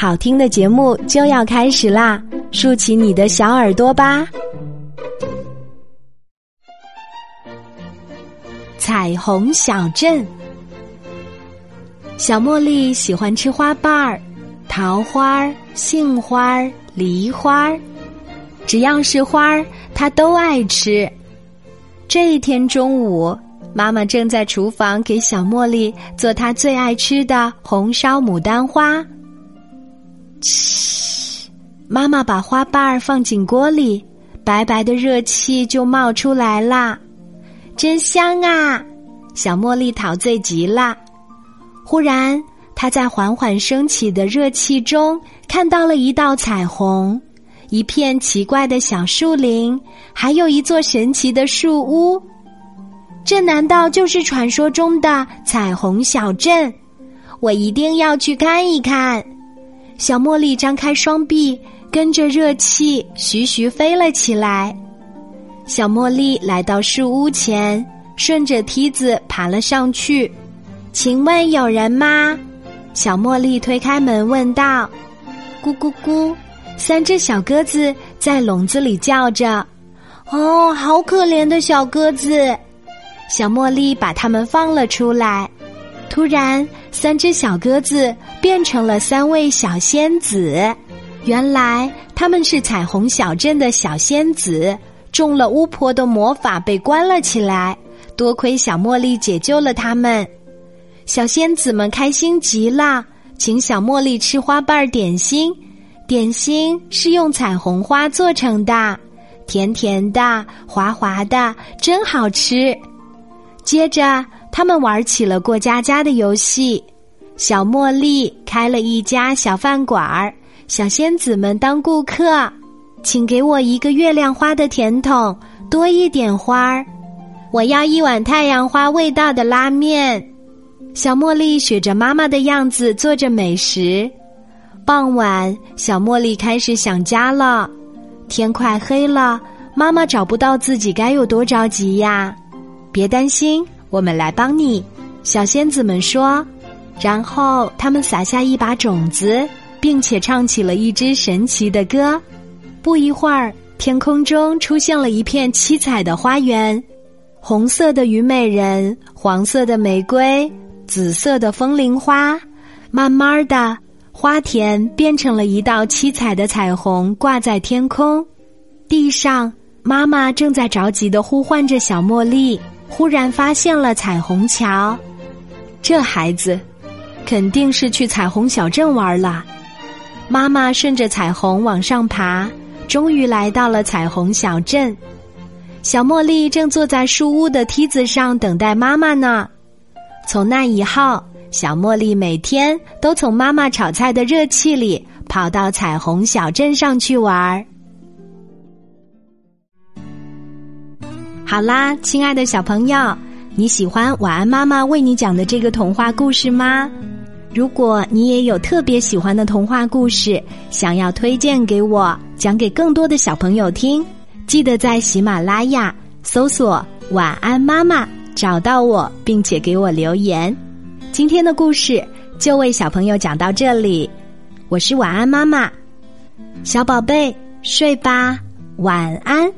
好听的节目就要开始啦，竖起你的小耳朵吧！彩虹小镇，小茉莉喜欢吃花瓣儿，桃花、杏花、梨花，只要是花儿，她都爱吃。这一天中午，妈妈正在厨房给小茉莉做她最爱吃的红烧牡丹花。嘘，妈妈把花瓣儿放进锅里，白白的热气就冒出来啦，真香啊！小茉莉陶醉极了。忽然，她在缓缓升起的热气中看到了一道彩虹，一片奇怪的小树林，还有一座神奇的树屋。这难道就是传说中的彩虹小镇？我一定要去看一看。小茉莉张开双臂，跟着热气徐徐飞了起来。小茉莉来到树屋前，顺着梯子爬了上去。请问有人吗？小茉莉推开门问道。咕咕咕，三只小鸽子在笼子里叫着。哦，好可怜的小鸽子！小茉莉把它们放了出来。突然，三只小鸽子变成了三位小仙子。原来他们是彩虹小镇的小仙子，中了巫婆的魔法，被关了起来。多亏小茉莉解救了他们，小仙子们开心极了，请小茉莉吃花瓣点心。点心是用彩虹花做成的，甜甜的，滑滑的，真好吃。接着。他们玩起了过家家的游戏。小茉莉开了一家小饭馆儿，小仙子们当顾客，请给我一个月亮花的甜筒，多一点花儿。我要一碗太阳花味道的拉面。小茉莉学着妈妈的样子做着美食。傍晚，小茉莉开始想家了。天快黑了，妈妈找不到自己，该有多着急呀！别担心。我们来帮你，小仙子们说。然后他们撒下一把种子，并且唱起了一支神奇的歌。不一会儿，天空中出现了一片七彩的花园：红色的虞美人，黄色的玫瑰，紫色的风铃花。慢慢的，花田变成了一道七彩的彩虹，挂在天空。地上，妈妈正在着急的呼唤着小茉莉。忽然发现了彩虹桥，这孩子肯定是去彩虹小镇玩了。妈妈顺着彩虹往上爬，终于来到了彩虹小镇。小茉莉正坐在树屋的梯子上等待妈妈呢。从那以后，小茉莉每天都从妈妈炒菜的热气里跑到彩虹小镇上去玩儿。好啦，亲爱的小朋友，你喜欢晚安妈妈为你讲的这个童话故事吗？如果你也有特别喜欢的童话故事，想要推荐给我，讲给更多的小朋友听，记得在喜马拉雅搜索“晚安妈妈”，找到我，并且给我留言。今天的故事就为小朋友讲到这里，我是晚安妈妈，小宝贝睡吧，晚安。